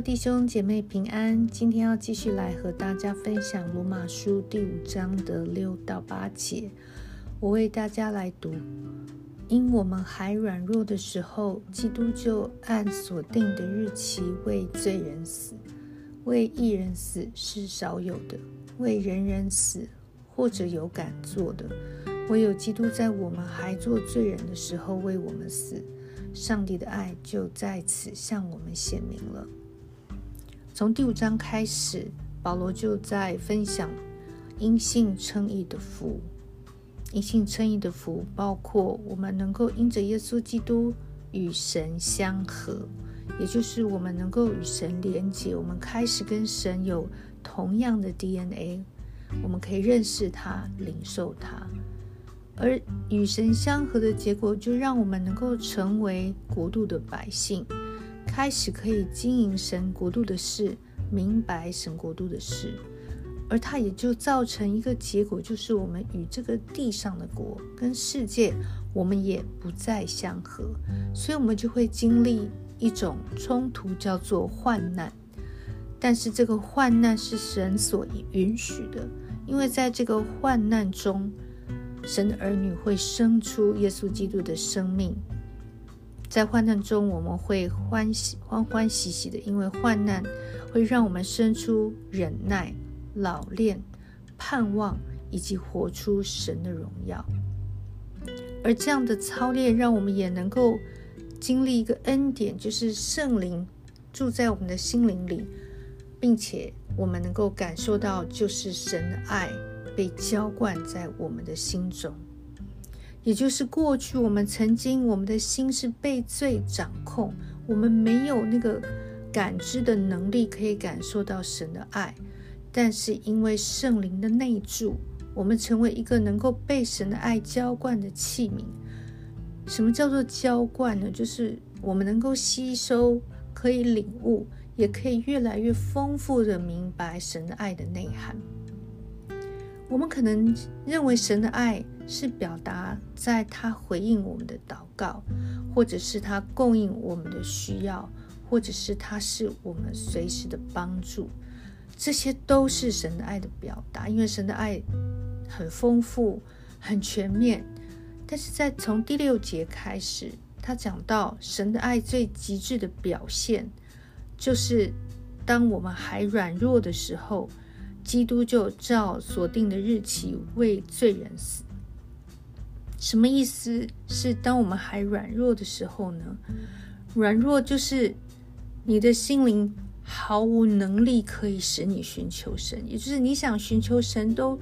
弟兄姐妹平安，今天要继续来和大家分享罗马书第五章的六到八节。我为大家来读：因我们还软弱的时候，基督就按所定的日期为罪人死；为一人死是少有的，为人人死或者有敢做的，唯有基督在我们还做罪人的时候为我们死。上帝的爱就在此向我们显明了。从第五章开始，保罗就在分享因信称义的福。因信称义的福，包括我们能够因着耶稣基督与神相合，也就是我们能够与神连结，我们开始跟神有同样的 DNA，我们可以认识他、领受他。而与神相合的结果，就让我们能够成为国度的百姓。开始可以经营神国度的事，明白神国度的事，而它也就造成一个结果，就是我们与这个地上的国跟世界，我们也不再相合，所以我们就会经历一种冲突，叫做患难。但是这个患难是神所允许的，因为在这个患难中，神的儿女会生出耶稣基督的生命。在患难中，我们会欢喜欢欢喜喜的，因为患难会让我们生出忍耐、老练、盼望，以及活出神的荣耀。而这样的操练，让我们也能够经历一个恩典，就是圣灵住在我们的心灵里，并且我们能够感受到，就是神的爱被浇灌在我们的心中。也就是过去我们曾经，我们的心是被罪掌控，我们没有那个感知的能力，可以感受到神的爱。但是因为圣灵的内住，我们成为一个能够被神的爱浇灌的器皿。什么叫做浇灌呢？就是我们能够吸收，可以领悟，也可以越来越丰富的明白神的爱的内涵。我们可能认为神的爱是表达在他回应我们的祷告，或者是他供应我们的需要，或者是他是我们随时的帮助，这些都是神的爱的表达。因为神的爱很丰富、很全面。但是在从第六节开始，他讲到神的爱最极致的表现，就是当我们还软弱的时候。基督就照所定的日期为罪人死，什么意思？是当我们还软弱的时候呢？软弱就是你的心灵毫无能力可以使你寻求神，也就是你想寻求神都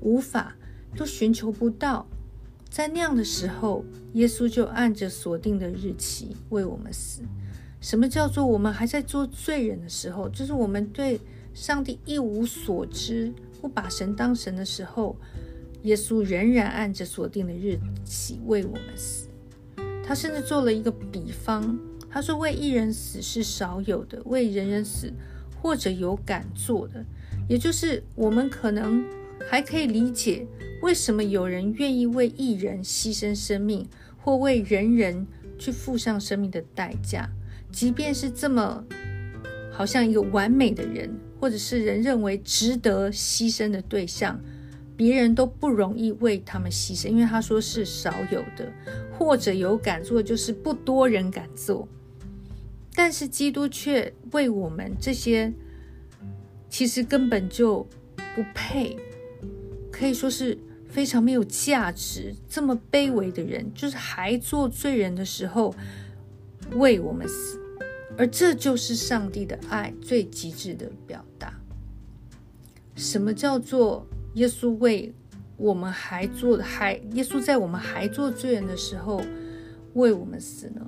无法，都寻求不到。在那样的时候，耶稣就按着所定的日期为我们死。什么叫做我们还在做罪人的时候？就是我们对。上帝一无所知，不把神当神的时候，耶稣仍然按着所定的日期为我们死。他甚至做了一个比方，他说：“为一人死是少有的，为人人死或者有敢做的。”也就是我们可能还可以理解，为什么有人愿意为一人牺牲生命，或为人人去付上生命的代价，即便是这么好像一个完美的人。或者是人认为值得牺牲的对象，别人都不容易为他们牺牲，因为他说是少有的，或者有敢做，就是不多人敢做。但是基督却为我们这些其实根本就不配，可以说是非常没有价值、这么卑微的人，就是还做罪人的时候为我们死。而这就是上帝的爱最极致的表达。什么叫做耶稣为我们还做还耶稣在我们还做罪人的时候为我们死呢？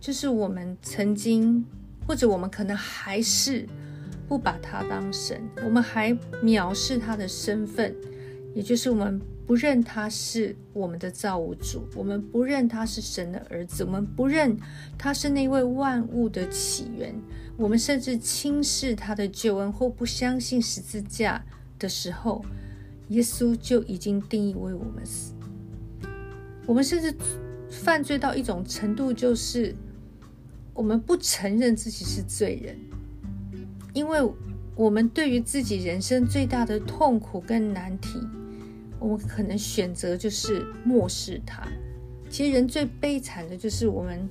就是我们曾经或者我们可能还是不把他当神，我们还藐视他的身份，也就是我们。不认他是我们的造物主，我们不认他是神的儿子，我们不认他是那位万物的起源，我们甚至轻视他的救恩或不相信十字架的时候，耶稣就已经定义为我们死。我们甚至犯罪到一种程度，就是我们不承认自己是罪人，因为我们对于自己人生最大的痛苦跟难题，我们可能选择就是漠视它。其实人最悲惨的就是我们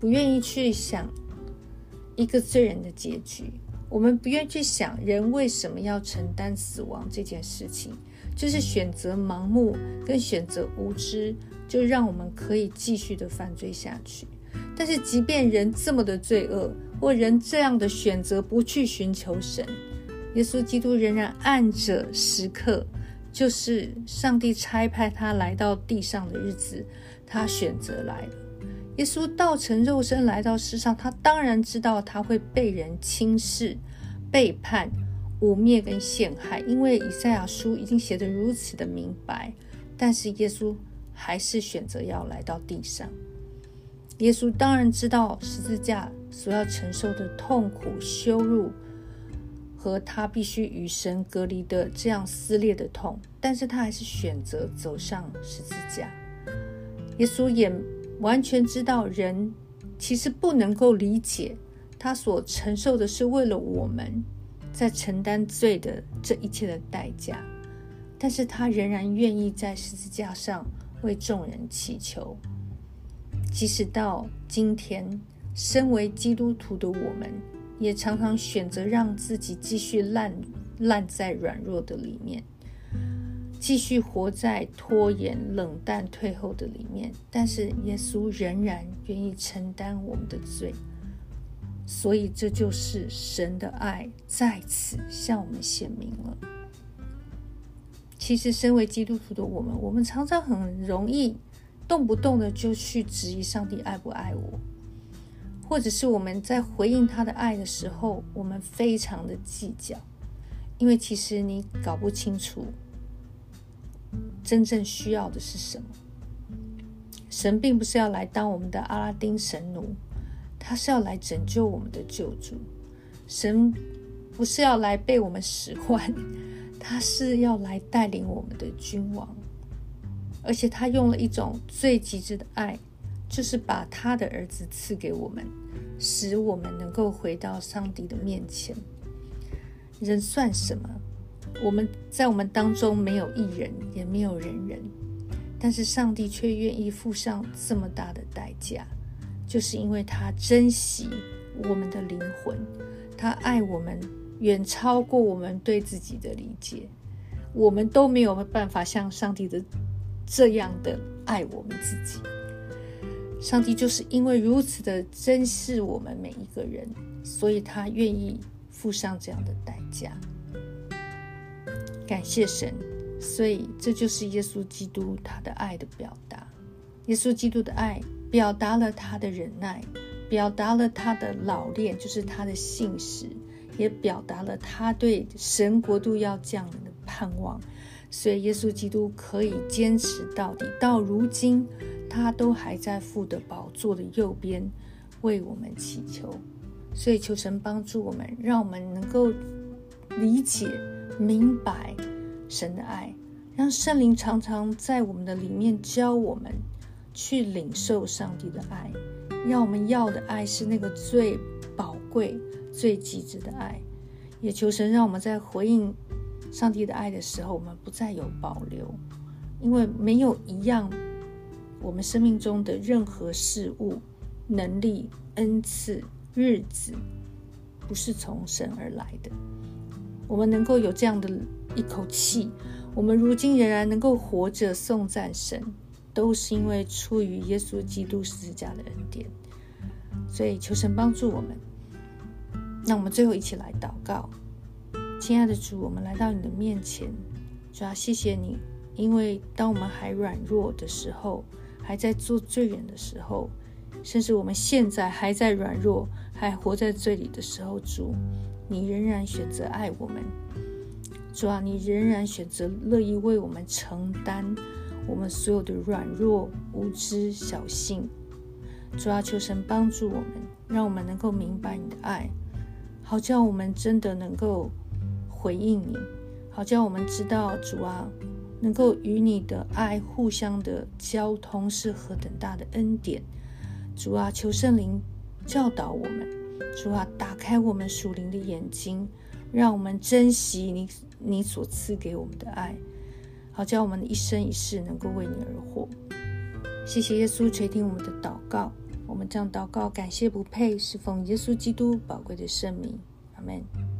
不愿意去想一个罪人的结局，我们不愿去想人为什么要承担死亡这件事情，就是选择盲目跟选择无知，就让我们可以继续的犯罪下去。但是，即便人这么的罪恶，或人这样的选择不去寻求神，耶稣基督仍然按着时刻，就是上帝差派他来到地上的日子，他选择来了。耶稣道成肉身来到世上，他当然知道他会被人轻视、背叛、污蔑跟陷害，因为以赛亚书已经写得如此的明白。但是耶稣还是选择要来到地上。耶稣当然知道十字架所要承受的痛苦、羞辱和他必须与神隔离的这样撕裂的痛，但是他还是选择走上十字架。耶稣也完全知道人其实不能够理解他所承受的是为了我们在承担罪的这一切的代价，但是他仍然愿意在十字架上为众人祈求。即使到今天，身为基督徒的我们，也常常选择让自己继续烂烂在软弱的里面，继续活在拖延、冷淡、退后的里面。但是耶稣仍然愿意承担我们的罪，所以这就是神的爱在此向我们显明了。其实，身为基督徒的我们，我们常常很容易。动不动的就去质疑上帝爱不爱我，或者是我们在回应他的爱的时候，我们非常的计较，因为其实你搞不清楚真正需要的是什么。神并不是要来当我们的阿拉丁神奴，他是要来拯救我们的救主。神不是要来被我们使唤，他是要来带领我们的君王。而且他用了一种最极致的爱，就是把他的儿子赐给我们，使我们能够回到上帝的面前。人算什么？我们在我们当中没有一人，也没有人人，但是上帝却愿意付上这么大的代价，就是因为他珍惜我们的灵魂，他爱我们远超过我们对自己的理解，我们都没有办法像上帝的。这样的爱我们自己，上帝就是因为如此的珍视我们每一个人，所以他愿意付上这样的代价。感谢神，所以这就是耶稣基督他的爱的表达。耶稣基督的爱表达了他的忍耐，表达了他的老练，就是他的信实，也表达了他对神国度要降临的盼望。所以，耶稣基督可以坚持到底，到如今，他都还在父的宝座的右边为我们祈求。所以，求神帮助我们，让我们能够理解、明白神的爱，让圣灵常常在我们的里面教我们去领受上帝的爱。让我们要的爱是那个最宝贵、最极致的爱。也求神让我们在回应。上帝的爱的时候，我们不再有保留，因为没有一样我们生命中的任何事物、能力、恩赐、日子，不是从神而来的。我们能够有这样的一口气，我们如今仍然能够活着颂赞神，都是因为出于耶稣基督十字架的恩典。所以求神帮助我们。那我们最后一起来祷告。亲爱的主，我们来到你的面前，主要谢谢你，因为当我们还软弱的时候，还在做罪人的时候，甚至我们现在还在软弱、还活在罪里的时候，主，你仍然选择爱我们。主啊，你仍然选择乐意为我们承担我们所有的软弱、无知、小性。主啊，求神帮助我们，让我们能够明白你的爱，好叫我们真的能够。回应你，好叫我们知道主啊，能够与你的爱互相的交通是何等大的恩典。主啊，求圣灵教导我们，主啊，打开我们属灵的眼睛，让我们珍惜你你所赐给我们的爱，好叫我们的一生一世能够为你而活。谢谢耶稣垂听我们的祷告，我们这样祷告，感谢不配，是奉耶稣基督宝贵的圣名，阿门。